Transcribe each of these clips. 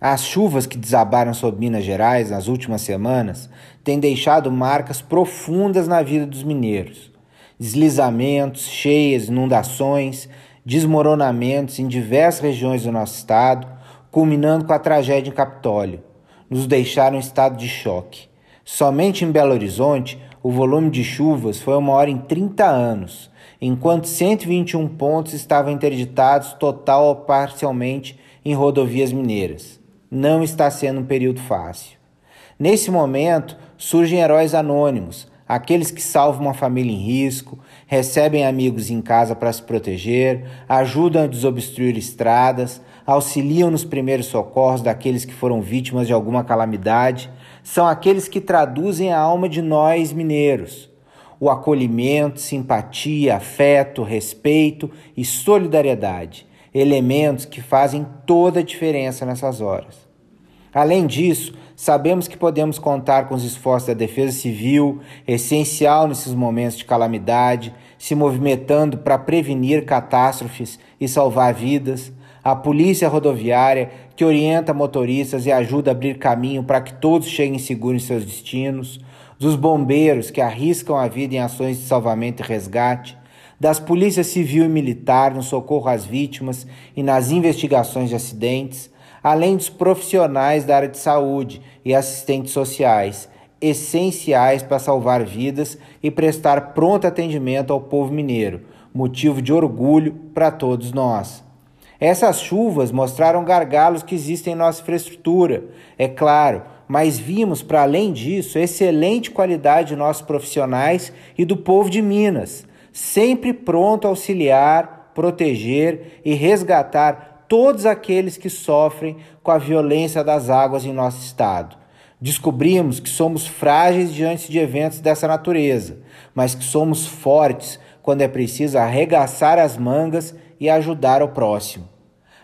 As chuvas que desabaram sobre Minas Gerais nas últimas semanas têm deixado marcas profundas na vida dos mineiros. Deslizamentos, cheias, inundações, desmoronamentos em diversas regiões do nosso estado, culminando com a tragédia em Capitólio, nos deixaram em estado de choque. Somente em Belo Horizonte, o volume de chuvas foi uma hora em 30 anos, enquanto 121 pontos estavam interditados total ou parcialmente em rodovias mineiras. Não está sendo um período fácil. Nesse momento, surgem heróis anônimos, aqueles que salvam uma família em risco, recebem amigos em casa para se proteger, ajudam a desobstruir estradas, auxiliam nos primeiros socorros daqueles que foram vítimas de alguma calamidade, são aqueles que traduzem a alma de nós mineiros. O acolhimento, simpatia, afeto, respeito e solidariedade, elementos que fazem toda a diferença nessas horas. Além disso, Sabemos que podemos contar com os esforços da Defesa Civil, essencial nesses momentos de calamidade, se movimentando para prevenir catástrofes e salvar vidas, a Polícia Rodoviária, que orienta motoristas e ajuda a abrir caminho para que todos cheguem seguros em seus destinos, dos bombeiros que arriscam a vida em ações de salvamento e resgate, das polícias civil e militar no socorro às vítimas e nas investigações de acidentes, além dos profissionais da área de saúde e assistentes sociais, essenciais para salvar vidas e prestar pronto atendimento ao povo mineiro, motivo de orgulho para todos nós. Essas chuvas mostraram gargalos que existem em nossa infraestrutura, é claro, mas vimos, para além disso, excelente qualidade de nossos profissionais e do povo de Minas, sempre pronto a auxiliar, proteger e resgatar todos aqueles que sofrem com a violência das águas em nosso estado. Descobrimos que somos frágeis diante de eventos dessa natureza, mas que somos fortes quando é preciso arregaçar as mangas e ajudar o próximo.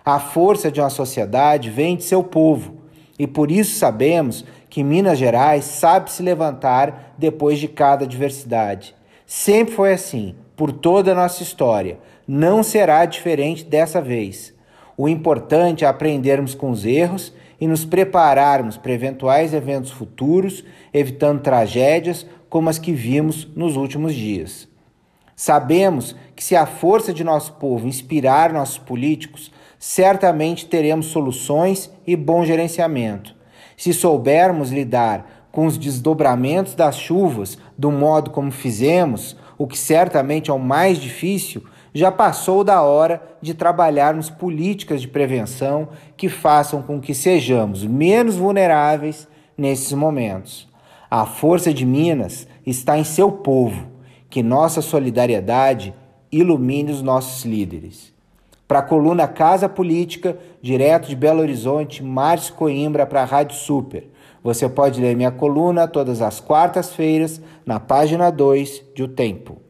A força de uma sociedade vem de seu povo, e por isso sabemos que Minas Gerais sabe se levantar depois de cada adversidade. Sempre foi assim, por toda a nossa história. Não será diferente dessa vez. O importante é aprendermos com os erros e nos prepararmos para eventuais eventos futuros, evitando tragédias como as que vimos nos últimos dias. Sabemos que se a força de nosso povo inspirar nossos políticos, certamente teremos soluções e bom gerenciamento. Se soubermos lidar com os desdobramentos das chuvas do modo como fizemos, o que certamente é o mais difícil, já passou da hora de trabalharmos políticas de prevenção que façam com que sejamos menos vulneráveis nesses momentos. A força de Minas está em seu povo, que nossa solidariedade ilumine os nossos líderes. Para a coluna Casa Política, direto de Belo Horizonte, Márcio Coimbra para a Rádio Super. Você pode ler minha coluna todas as quartas-feiras na página 2 de O Tempo.